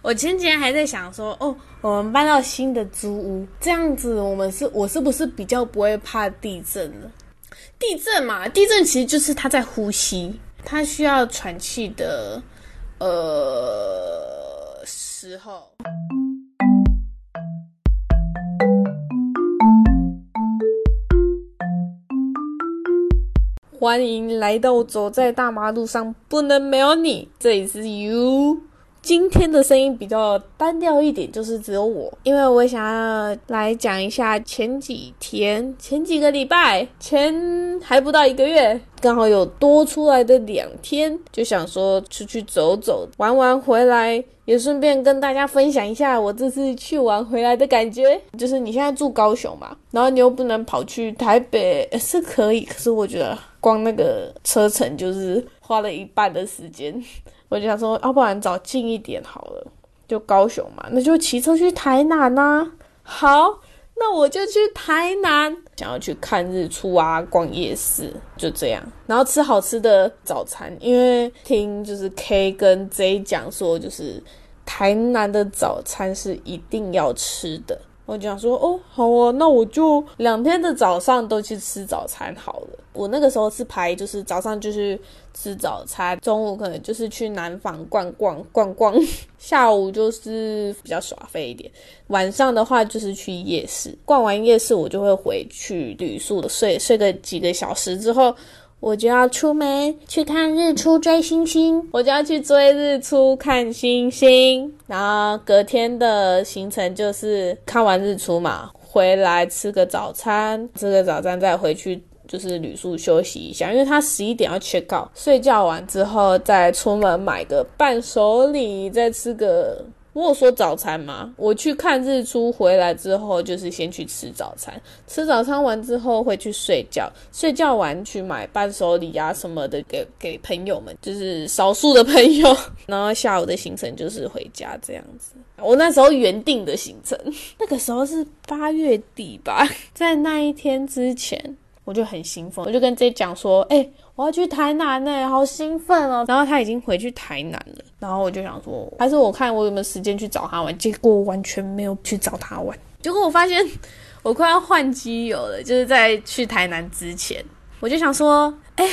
我前几天还在想说，哦，我们搬到新的租屋，这样子我们是，我是不是比较不会怕地震了？地震嘛，地震其实就是他在呼吸，他需要喘气的，呃，时候。欢迎来到走在大马路上，不能没有你。这里是 You。今天的声音比较单调一点，就是只有我，因为我想要来讲一下前几天、前几个礼拜、前还不到一个月，刚好有多出来的两天，就想说出去走走，玩完回来，也顺便跟大家分享一下我这次去玩回来的感觉。就是你现在住高雄嘛，然后你又不能跑去台北，是可以，可是我觉得光那个车程就是花了一半的时间。我就想说，要不然找近一点好了，就高雄嘛，那就骑车去台南呐。好，那我就去台南，想要去看日出啊，逛夜市，就这样，然后吃好吃的早餐。因为听就是 K 跟 J 讲说，就是台南的早餐是一定要吃的。我讲说哦，好啊，那我就两天的早上都去吃早餐好了。我那个时候是排，就是早上就是吃早餐，中午可能就是去南房逛逛逛逛，下午就是比较耍飞一点，晚上的话就是去夜市。逛完夜市，我就会回去旅宿的睡睡个几个小时之后。我就要出门去看日出追星星，我就要去追日出看星星。然后隔天的行程就是看完日出嘛，回来吃个早餐，吃个早餐再回去就是旅宿休息一下，因为他十一点要 check out，睡觉完之后再出门买个伴手礼，再吃个。我有说早餐吗？我去看日出回来之后，就是先去吃早餐。吃早餐完之后会去睡觉，睡觉完去买伴手礼啊什么的给给朋友们，就是少数的朋友。然后下午的行程就是回家这样子。我那时候原定的行程，那个时候是八月底吧，在那一天之前。我就很兴奋，我就跟 J 讲说：“哎，我要去台南呢，好兴奋哦！”然后他已经回去台南了，然后我就想说，还是我看我有没有时间去找他玩。结果完全没有去找他玩。结果我发现我快要换机油了，就是在去台南之前，我就想说：“哎。”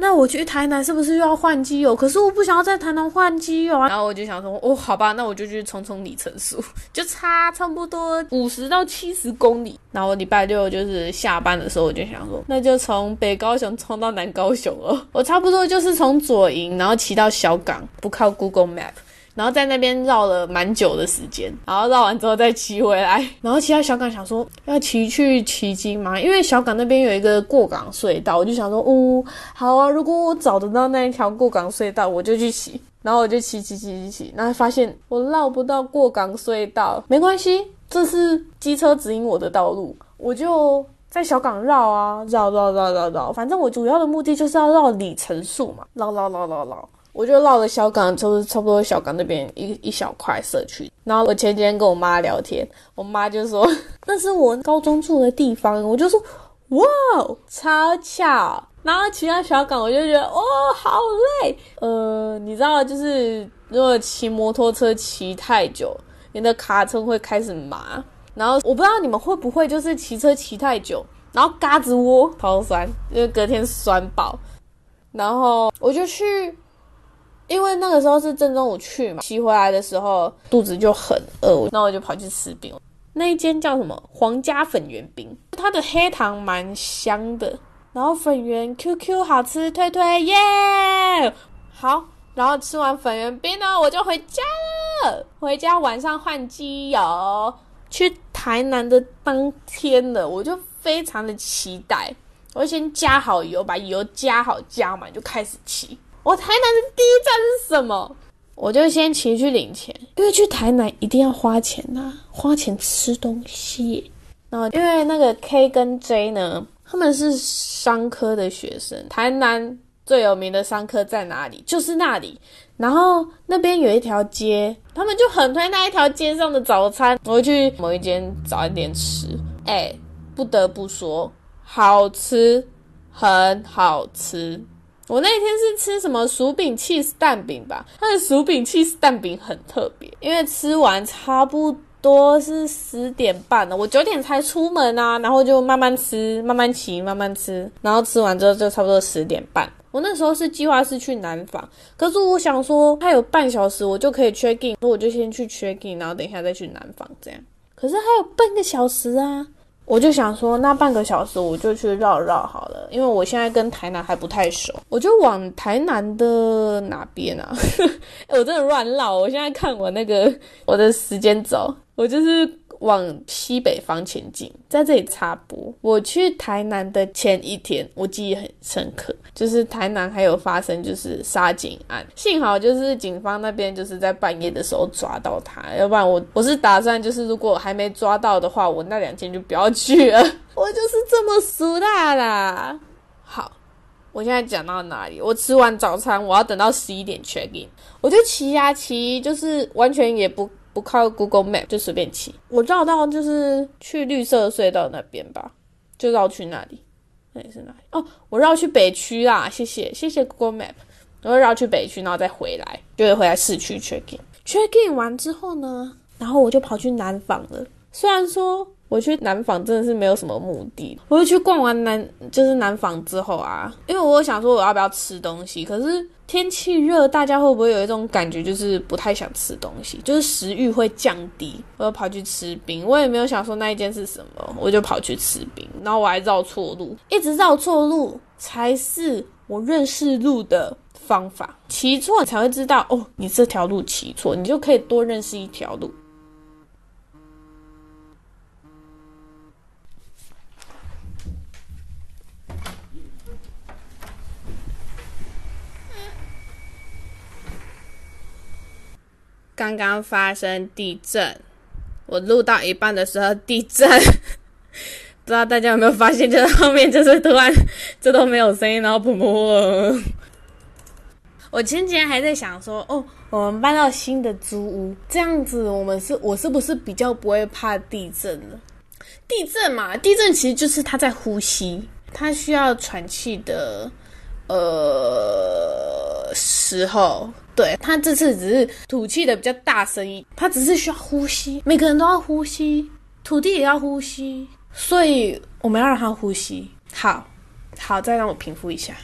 那我去台南是不是又要换机油？可是我不想要在台南换机油啊。然后我就想说，哦，好吧，那我就去冲冲里程数，就差差不多五十到七十公里。然后礼拜六就是下班的时候，我就想说，那就从北高雄冲到南高雄了。我差不多就是从左营，然后骑到小港，不靠 Google Map。然后在那边绕了蛮久的时间，然后绕完之后再骑回来，然后骑到小港，想说要骑去骑金嘛，因为小港那边有一个过港隧道，我就想说，哦，好啊，如果我找得到那一条过港隧道，我就去骑。然后我就骑骑骑骑骑，然后发现我绕不到过港隧道，没关系，这是机车指引我的道路，我就在小港绕啊，绕绕绕绕绕，反正我主要的目的就是要绕里程数嘛，绕绕绕绕绕。我就绕了小港，就是差不多小港那边一一小块社区。然后我前几天跟我妈聊天，我妈就说 那是我高中住的地方。我就说哇，超巧。然后骑到小港，我就觉得哦，好累。呃，你知道，就是如果骑摩托车骑太久，你的卡车会开始麻。然后我不知道你们会不会就是骑车骑太久，然后嘎子窝超酸，因为隔天酸爆。然后我就去。因为那个时候是正中午去嘛，骑回来的时候肚子就很饿，那我就跑去吃冰。那一间叫什么皇家粉圆冰，它的黑糖蛮香的，然后粉圆 QQ 好吃，推推耶！好，然后吃完粉圆冰呢，我就回家了。回家晚上换机油，去台南的当天了，我就非常的期待。我先加好油，把油加好加满，就开始骑。我台南的第一站是什么？我就先骑去领钱，因为去台南一定要花钱呐，花钱吃东西。然后因为那个 K 跟 J 呢，他们是商科的学生，台南最有名的商科在哪里？就是那里。然后那边有一条街，他们就很推那一条街上的早餐。我去某一间早餐店吃，哎，不得不说，好吃，很好吃。我那天是吃什么薯饼 cheese 蛋饼吧？它的薯饼 cheese 蛋饼很特别，因为吃完差不多是十点半了，我九点才出门啊，然后就慢慢吃，慢慢骑，慢慢吃，然后吃完之后就差不多十点半。我那时候是计划是去南访，可是我想说还有半小时我就可以 check in，那我就先去 check in，然后等一下再去南访这样。可是还有半个小时啊，我就想说那半个小时我就去绕绕好了，因为我现在跟台南还不太熟，我就往台南的哪边啊？我真的乱绕，我现在看我那个我的时间轴，我就是。往西北方前进，在这里插播。我去台南的前一天，我记忆很深刻，就是台南还有发生就是杀警案，幸好就是警方那边就是在半夜的时候抓到他，要不然我我是打算就是如果还没抓到的话，我那两天就不要去了。我就是这么俗大啦。好，我现在讲到哪里？我吃完早餐，我要等到十一点 check in，我就骑呀骑，就是完全也不。不靠 Google Map 就随便骑，我绕到就是去绿色隧道那边吧，就绕去那里。那里是哪里？哦，我绕去北区啦，谢谢谢谢 Google Map。然后绕去北区，然后再回来，就会回来市区 check in。check in 完之后呢，然后我就跑去南坊了。虽然说我去南坊真的是没有什么目的，我就去逛完南就是南坊之后啊，因为我想说我要不要吃东西，可是。天气热，大家会不会有一种感觉，就是不太想吃东西，就是食欲会降低？我就跑去吃冰，我也没有想说那一件是什么，我就跑去吃冰，然后我还绕错路，一直绕错路才是我认识路的方法，骑错才会知道哦，你这条路骑错，你就可以多认识一条路。刚刚发生地震，我录到一半的时候地震，不知道大家有没有发现？就是后面就是突然 这都没有声音，然后噗噗。我前几天还在想说，哦，我们搬到新的租屋，这样子我们是，我是不是比较不会怕地震了？地震嘛，地震其实就是它在呼吸，它需要喘气的，呃，时候。对他这次只是吐气的比较大声音，他只是需要呼吸，每个人都要呼吸，土地也要呼吸，所以我们要让他呼吸。好，好，再让我平复一下。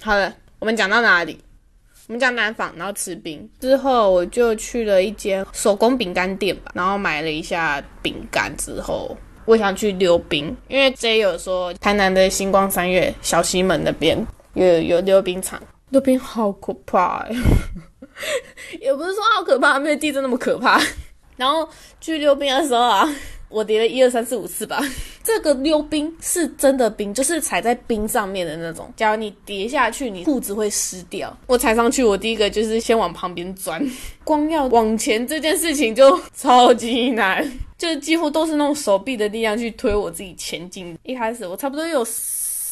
好了，我们讲到哪里？我们讲南纺，然后吃冰之后，我就去了一间手工饼干店吧，然后买了一下饼干之后，我想去溜冰，因为 J 有说台南的星光三月小西门那边有有溜冰场，溜冰好可怕呀。也不是说好可怕，没有地震那么可怕。然后去溜冰的时候啊，我叠了一二三四五次吧。这个溜冰是真的冰，就是踩在冰上面的那种。假如你跌下去，你裤子会湿掉。我踩上去，我第一个就是先往旁边钻，光要往前这件事情就超级难，就几乎都是那种手臂的力量去推我自己前进。一开始我差不多有。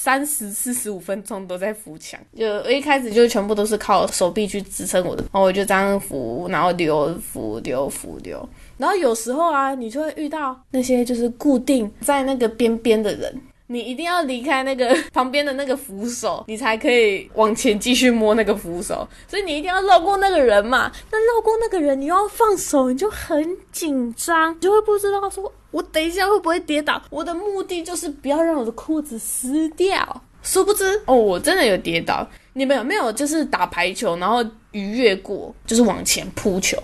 三十四十五分钟都在扶墙，就一开始就全部都是靠手臂去支撑我的，然后我就这样扶，然后流扶流扶流，然后有时候啊，你就会遇到那些就是固定在那个边边的人。你一定要离开那个 旁边的那个扶手，你才可以往前继续摸那个扶手。所以你一定要绕过那个人嘛。那绕过那个人，你又要放手，你就很紧张，就会不知道说，我等一下会不会跌倒。我的目的就是不要让我的裤子湿掉。殊不知，哦，我真的有跌倒。你们有没有就是打排球，然后逾越过，就是往前扑球，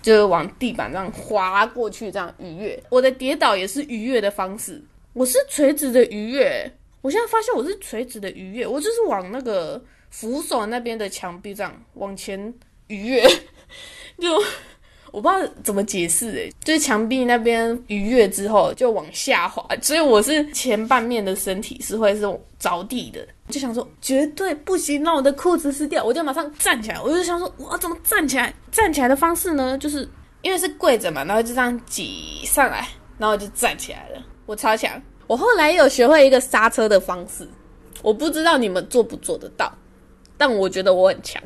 就是往地板上滑过去，这样逾越。我的跌倒也是逾越的方式。我是垂直的鱼跃，我现在发现我是垂直的鱼跃，我就是往那个扶手那边的墙壁这样往前鱼跃，就我不知道怎么解释诶，就是墙壁那边鱼跃之后就往下滑，所以我是前半面的身体是会是着地的，就想说绝对不行，让我的裤子湿掉，我就马上站起来，我就想说我怎么站起来？站起来的方式呢，就是因为是跪着嘛，然后就这样挤上来，然后就站起来了。我超强，我后来有学会一个刹车的方式，我不知道你们做不做得到，但我觉得我很强。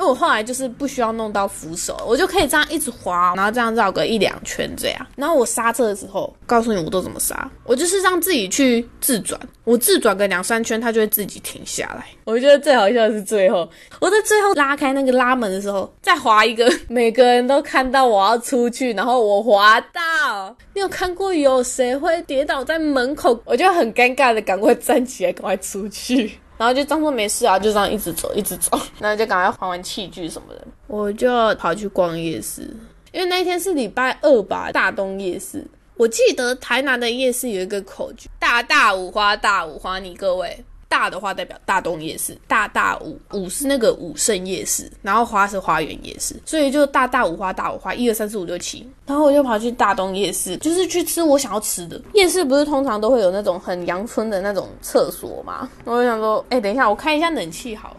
因为我后来就是不需要弄到扶手，我就可以这样一直滑，然后这样绕个一两圈这样。然后我刹车的时候，告诉你我都怎么刹，我就是让自己去自转，我自转个两三圈，它就会自己停下来。我觉得最好笑的是最后，我在最后拉开那个拉门的时候，再滑一个，每个人都看到我要出去，然后我滑到。你有看过有谁会跌倒在门口？我就很尴尬的赶快站起来，赶快出去。然后就当做没事啊，就这样一直走，一直走，然后就赶快还完器具什么的，我就跑去逛夜市，因为那一天是礼拜二吧，大东夜市。我记得台南的夜市有一个口诀：大大五花，大五花，你各位。大的话代表大东夜市，大大五五是那个武圣夜市，然后花是花园夜市，所以就大大五花大五花，一二三四五六七，然后我就跑去大东夜市，就是去吃我想要吃的。夜市不是通常都会有那种很阳春的那种厕所吗？我就想说，哎，等一下，我开一下冷气好了。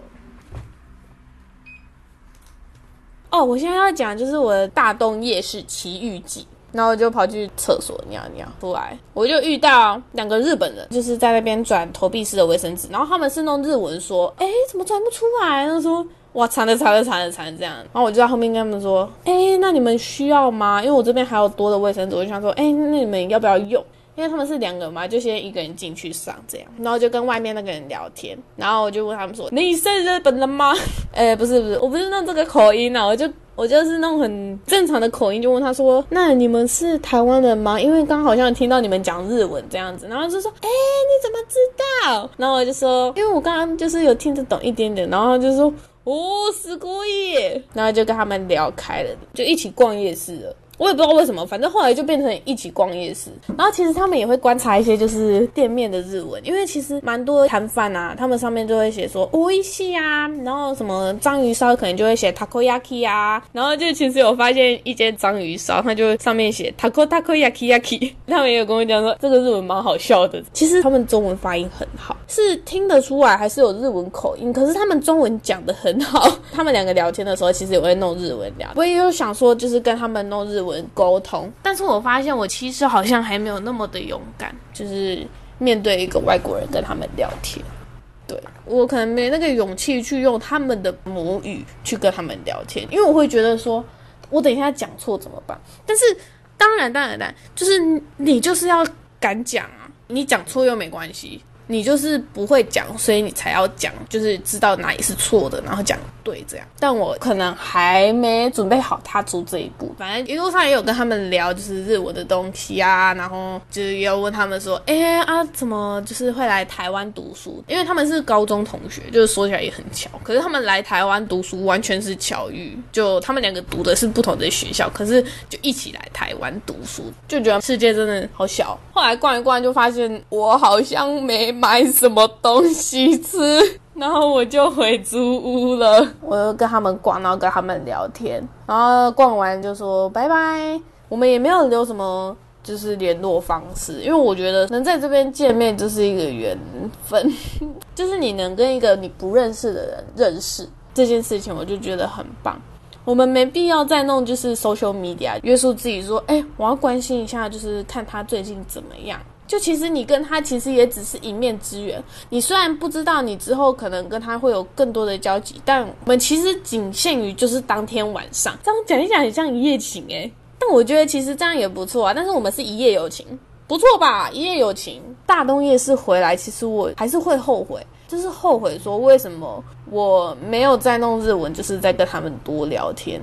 哦，我现在要讲就是我的大东夜市奇遇记。然后我就跑去厕所尿尿，出来我就遇到两个日本人，就是在那边转投币式的卫生纸，然后他们是弄日文说，哎，怎么转不出来？他说，哇，惨了惨了惨了惨了这样。然 后我就在后面跟他们说，哎，那你们需要吗？因为我这边还有多的卫生纸，我就想说，哎，那你们要不要用？因为他们是两个嘛，就先一个人进去上这样，然后就跟外面那个人聊天，然后我就问他们说：“你是日本人吗？”哎，不是不是，我不是弄这个口音啊，我就我就是那种很正常的口音，就问他说：“那你们是台湾人吗？”因为刚好像听到你们讲日文这样子，然后就说：“哎，你怎么知道？”然后我就说：“因为我刚刚就是有听得懂一点点。”然后就说：“哦，是故意。”然后就跟他们聊开了，就一起逛夜市了。我也不知道为什么，反正后来就变成一起逛夜市。然后其实他们也会观察一些就是店面的日文，因为其实蛮多摊贩啊，他们上面就会写说“一西啊”，然后什么章鱼烧可能就会写 “takoyaki” 啊。然后就其实有发现一间章鱼烧，它就上面写 “tako takoyaki yaki”。他们也有跟我讲说这个日文蛮好笑的。其实他们中文发音很好，是听得出来还是有日文口音，可是他们中文讲的很好。他们两个聊天的时候其实也会弄日文聊，我也有想说就是跟他们弄日文文。沟通，但是我发现我其实好像还没有那么的勇敢，就是面对一个外国人跟他们聊天，对我可能没那个勇气去用他们的母语去跟他们聊天，因为我会觉得说，我等一下讲错怎么办？但是当然，当然，当然，就是你就是要敢讲啊，你讲错又没关系。你就是不会讲，所以你才要讲，就是知道哪里是错的，然后讲对这样。但我可能还没准备好踏出这一步。反正一路上也有跟他们聊，就是日文的东西啊，然后就是也有问他们说，哎啊，怎么就是会来台湾读书？因为他们是高中同学，就是说起来也很巧。可是他们来台湾读书完全是巧遇，就他们两个读的是不同的学校，可是就一起来台湾读书，就觉得世界真的好小。后来逛一逛，就发现我好像没。买什么东西吃，然后我就回租屋了。我就跟他们逛，然后跟他们聊天，然后逛完就说拜拜。我们也没有留什么就是联络方式，因为我觉得能在这边见面就是一个缘分，就是你能跟一个你不认识的人认识这件事情，我就觉得很棒。我们没必要再弄就是 social media 约束自己说，哎，我要关心一下，就是看他最近怎么样。就其实你跟他其实也只是一面之缘，你虽然不知道你之后可能跟他会有更多的交集，但我们其实仅限于就是当天晚上这样讲一讲，很像一夜情诶。但我觉得其实这样也不错啊。但是我们是一夜有情，不错吧？一夜有情，大东夜市回来，其实我还是会后悔，就是后悔说为什么我没有再弄日文，就是在跟他们多聊天。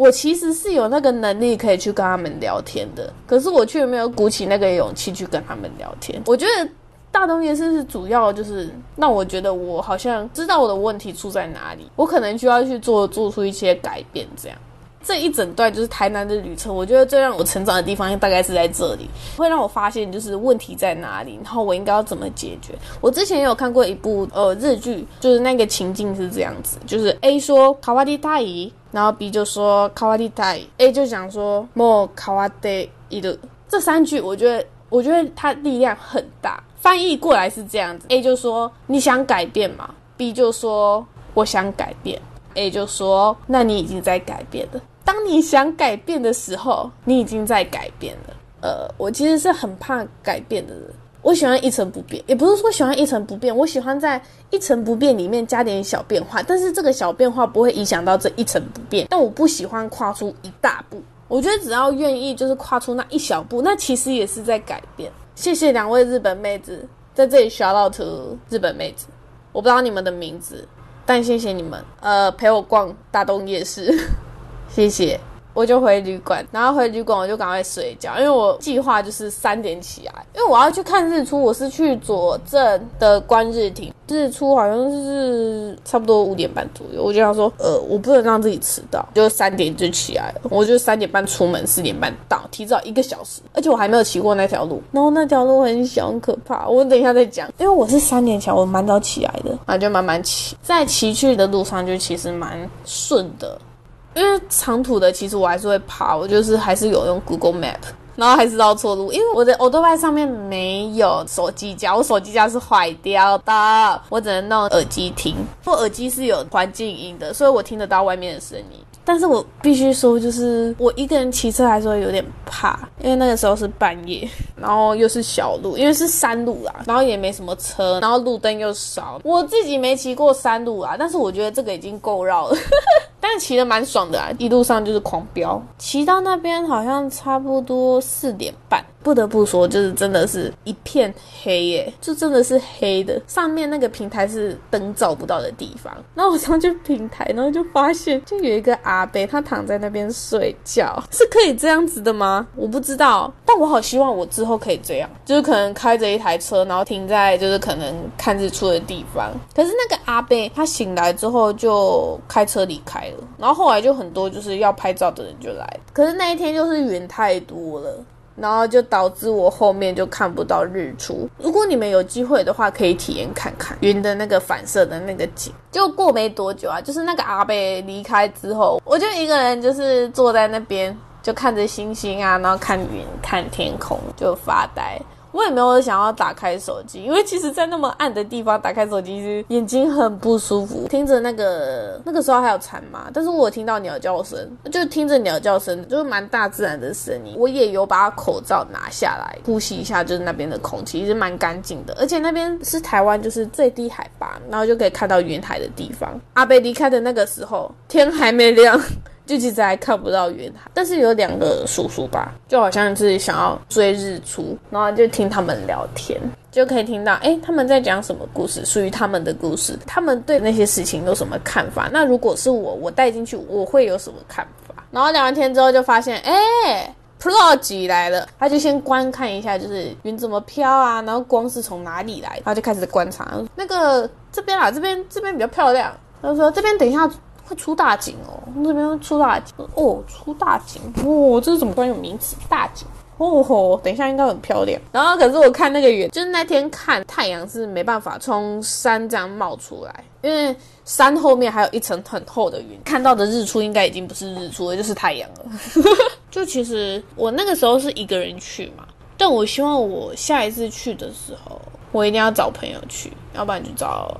我其实是有那个能力可以去跟他们聊天的，可是我却没有鼓起那个勇气去跟他们聊天。我觉得大东夜市是主要就是让我觉得我好像知道我的问题出在哪里，我可能需要去做做出一些改变。这样这一整段就是台南的旅程，我觉得最让我成长的地方大概是在这里，会让我发现就是问题在哪里，然后我应该要怎么解决。我之前有看过一部呃日剧，就是那个情境是这样子，就是 A 说卡瓦蒂大姨。然后 B 就说卡瓦蒂代，A 就讲说莫卡瓦蒂伊的这三句，我觉得我觉得它力量很大。翻译过来是这样子：A 就说你想改变吗？B 就说我想改变。A 就说那你已经在改变了。当你想改变的时候，你已经在改变了。呃，我其实是很怕改变的人。我喜欢一成不变，也不是说喜欢一成不变，我喜欢在一成不变里面加点小变化，但是这个小变化不会影响到这一成不变。但我不喜欢跨出一大步，我觉得只要愿意就是跨出那一小步，那其实也是在改变。谢谢两位日本妹子在这里 shout out to 日本妹子，我不知道你们的名字，但谢谢你们，呃，陪我逛大东夜市，谢谢。我就回旅馆，然后回旅馆我就赶快睡觉，因为我计划就是三点起来，因为我要去看日出。我是去左镇的观日亭，日出好像是差不多五点半左右。我就想说，呃，我不能让自己迟到，就三点就起来了。我就三点半出门，四点半到，提早一个小时。而且我还没有骑过那条路，然后那条路很小，很可怕。我等一下再讲，因为我是三点起来，我蛮早起来的，然后就慢慢骑，在骑去的路上就其实蛮顺的。因为长途的，其实我还是会爬，我就是还是有用 Google Map，然后还是绕错路。因为我的 o d o b i 上面没有手机架，我手机架是坏掉的，我只能弄耳机听。我耳机是有环境音的，所以我听得到外面的声音。但是我必须说，就是我一个人骑车来说有点怕，因为那个时候是半夜，然后又是小路，因为是山路啦，然后也没什么车，然后路灯又少。我自己没骑过山路啊，但是我觉得这个已经够绕了。但骑的蛮爽的啊，一路上就是狂飙，骑到那边好像差不多四点半。不得不说，就是真的是一片黑耶，就真的是黑的。上面那个平台是灯照不到的地方。然后我上去平台，然后就发现，就有一个阿伯，他躺在那边睡觉，是可以这样子的吗？我不知道，但我好希望我之后可以这样，就是可能开着一台车，然后停在就是可能看日出的地方。可是那个阿伯他醒来之后就开车离开了，然后后来就很多就是要拍照的人就来，可是那一天就是云太多了。然后就导致我后面就看不到日出。如果你们有机会的话，可以体验看看云的那个反射的那个景。就过没多久啊，就是那个阿贝离开之后，我就一个人就是坐在那边，就看着星星啊，然后看云、看天空，就发呆。我也没有想要打开手机，因为其实，在那么暗的地方打开手机眼睛很不舒服。听着那个那个时候还有蝉嘛，但是我听到鸟叫声，就听着鸟叫声，就是蛮大自然的声音。我也有把口罩拿下来呼吸一下，就是那边的空气其实蛮干净的，而且那边是台湾就是最低海拔，然后就可以看到云海的地方。阿贝离开的那个时候，天还没亮。就其实还看不到云海，但是有两个叔叔吧，就好像自己想要追日出，然后就听他们聊天，就可以听到，哎，他们在讲什么故事，属于他们的故事，他们对那些事情有什么看法？那如果是我，我带进去，我会有什么看法？然后聊完天之后，就发现，哎，Pro 几来了，他就先观看一下，就是云怎么飘啊，然后光是从哪里来，他就开始观察，那个这边啊，这边这边比较漂亮，他说这边等一下。出大景哦，那边出大景哦，出大景哦，这是怎么突然有名词大景哦吼，等一下应该很漂亮。然后可是我看那个云，就是那天看太阳是没办法从山这样冒出来，因为山后面还有一层很厚的云，看到的日出应该已经不是日出了，就是太阳了。就其实我那个时候是一个人去嘛，但我希望我下一次去的时候，我一定要找朋友去，要不然就找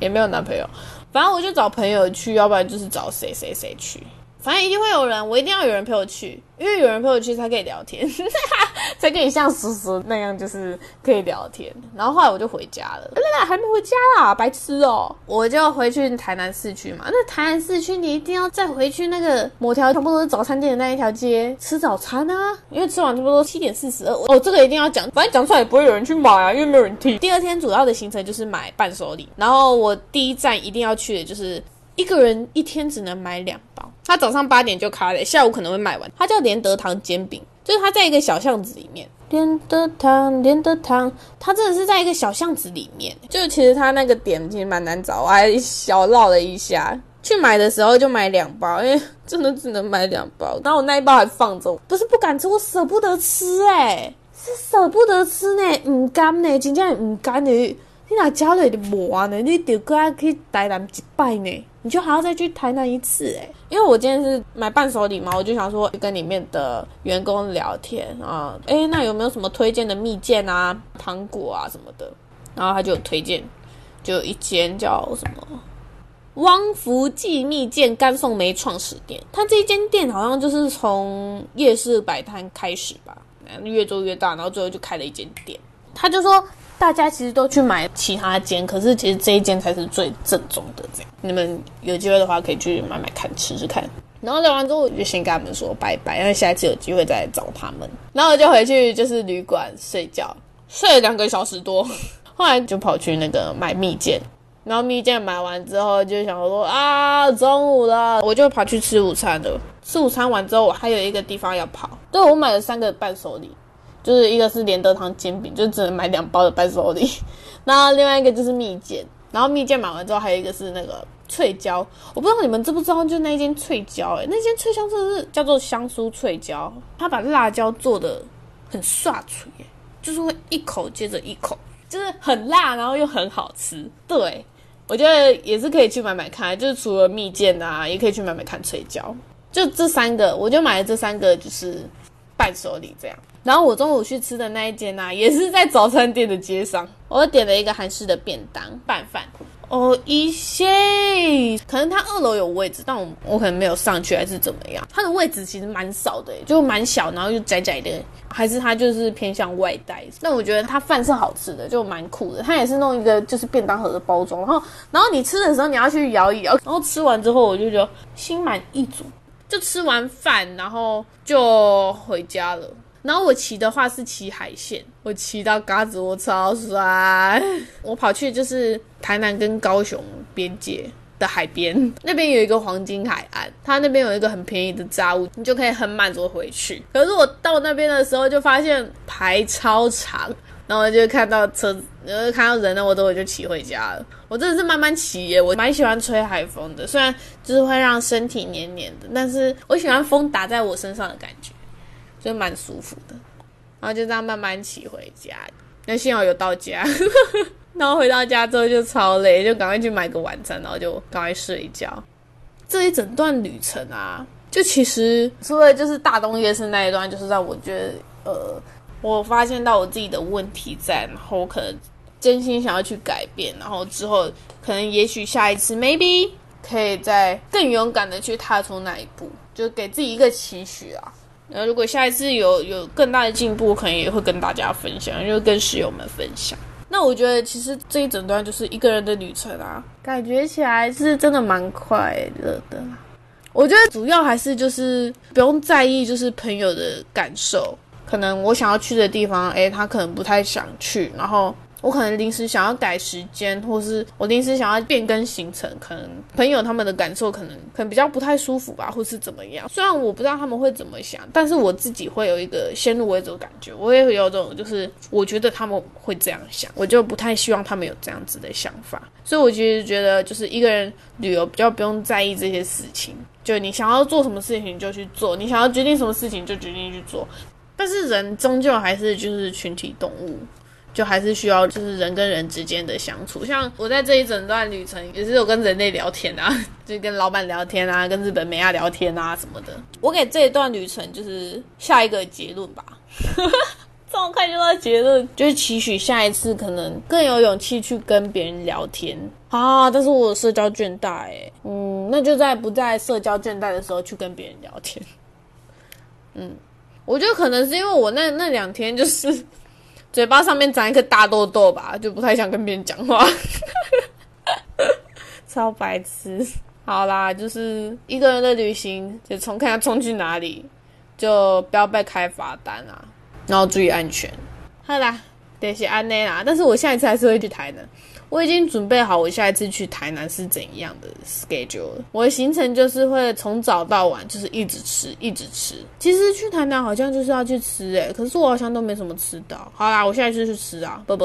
也没有男朋友。反正我就找朋友去，要不然就是找谁谁谁去。反正一定会有人，我一定要有人陪我去，因为有人陪我去才可以聊天，才可以像叔叔那样，就是可以聊天。然后后来我就回家了，还没回家啦，白痴哦！我就回去台南市区嘛。那台南市区你一定要再回去那个某条全部都是早餐店的那一条街吃早餐啊，因为吃完差不多七点四十二。哦，这个一定要讲，反正讲出来也不会有人去买啊，因为没有人听。第二天主要的行程就是买伴手礼，然后我第一站一定要去的就是一个人一天只能买两包。他早上八点就开了，下午可能会卖完。他叫连德堂煎饼，就是他在一个小巷子里面。连德堂，连德堂，他真的是在一个小巷子里面。就其实他那个点其实蛮难找，我还小绕了一下。去买的时候就买两包，因为 真的只能买两包。然后我那一包还放着，不是不敢吃，我舍不得吃哎，是舍不得吃呢，唔甘呢，真正唔甘呢。你哪家里的磨呢？你得过来去台南一拜呢？你就还要再去台南一次哎，因为我今天是买伴手礼嘛，我就想说跟里面的员工聊天啊，哎，那有没有什么推荐的蜜饯啊、糖果啊什么的？然后他就有推荐，就有一间叫什么汪福记蜜饯干送梅创始店，他这一间店好像就是从夜市摆摊开始吧，越做越大，然后最后就开了一间店。他就说大家其实都去买其他间，可是其实这一间才是最正宗的。这样，你们有机会的话可以去买买看，吃吃看。然后聊完之后，我就先跟他们说拜拜，因为下一次有机会再来找他们。然后我就回去就是旅馆睡觉，睡了两个小时多，后来就跑去那个买蜜饯。然后蜜饯买完之后，就想说啊，中午了，我就跑去吃午餐了。吃午餐完之后，我还有一个地方要跑。对，我买了三个伴手礼，就是一个是连德堂煎饼，就只能买两包的伴手礼。然后另外一个就是蜜饯。然后蜜饯买完之后，还有一个是那个脆椒。我不知道你们知不知道，就那间脆椒，哎，那间脆椒真的是叫做香酥脆椒，它把辣椒做的很刷脆，就是会一口接着一口，就是很辣，然后又很好吃。对。我觉得也是可以去买买看，就是除了蜜饯啊，也可以去买买看脆椒。就这三个，我就买了这三个，就是伴手礼这样。然后我中午去吃的那一间呢，也是在早餐店的街上，我点了一个韩式的便当拌饭。哦，一些可能它二楼有位置，但我我可能没有上去，还是怎么样？它的位置其实蛮少的，就蛮小，然后又窄窄的，还是它就是偏向外带。那我觉得它饭是好吃的，就蛮酷的。它也是弄一个就是便当盒的包装，然后然后你吃的时候你要去摇一摇，然后吃完之后我就觉得心满意足，就吃完饭然后就回家了。然后我骑的话是骑海线，我骑到嘎子我超帅。我跑去就是台南跟高雄边界的海边，那边有一个黄金海岸，它那边有一个很便宜的炸物，你就可以很满足回去。可是我到那边的时候就发现排超长，然后就看到车，然后看到人呢，我都我就骑回家了。我真的是慢慢骑耶，我蛮喜欢吹海风的，虽然就是会让身体黏黏的，但是我喜欢风打在我身上的感觉。就蛮舒服的，然后就这样慢慢骑回家。那幸好有到家，然后回到家之后就超累，就赶快去买个晚餐，然后就赶快睡一觉。这一整段旅程啊，就其实除了就是大东夜市那一段，就是让我觉得呃，我发现到我自己的问题在，然后我可能真心想要去改变，然后之后可能也许下一次 maybe 可以再更勇敢的去踏出那一步，就给自己一个期许啊。那如果下一次有有更大的进步，可能也会跟大家分享，就跟室友们分享。那我觉得其实这一整段就是一个人的旅程啊，感觉起来是真的蛮快乐的。我觉得主要还是就是不用在意就是朋友的感受，可能我想要去的地方，诶，他可能不太想去，然后。我可能临时想要改时间，或是我临时想要变更行程，可能朋友他们的感受可能可能比较不太舒服吧，或是怎么样。虽然我不知道他们会怎么想，但是我自己会有一个先入为主的感觉，我也会有种就是我觉得他们会这样想，我就不太希望他们有这样子的想法。所以我其实觉得就是一个人旅游比较不用在意这些事情，就你想要做什么事情就去做，你想要决定什么事情就决定去做。但是人终究还是就是群体动物。就还是需要，就是人跟人之间的相处。像我在这一整段旅程，也是有跟人类聊天啊，就跟老板聊天啊，跟日本美亚聊天啊什么的。我给这一段旅程就是下一个结论吧，这么快就到结论，就是期许下一次可能更有勇气去跟别人聊天啊。但是我有社交倦怠，哎，嗯，那就在不在社交倦怠的时候去跟别人聊天。嗯，我觉得可能是因为我那那两天就是。嘴巴上面长一颗大痘痘吧，就不太想跟别人讲话，超白痴。好啦，就是一个人的旅行，就冲看下冲去哪里，就不要被开罚单啊，然后注意安全。好啦，得是安内啦，但是我下一次还是会去台南。我已经准备好我下一次去台南是怎样的 schedule 了。我的行程就是会从早到晚，就是一直吃，一直吃。其实去台南好像就是要去吃诶，可是我好像都没什么吃到。好啦，我下一次去吃啊，拜拜。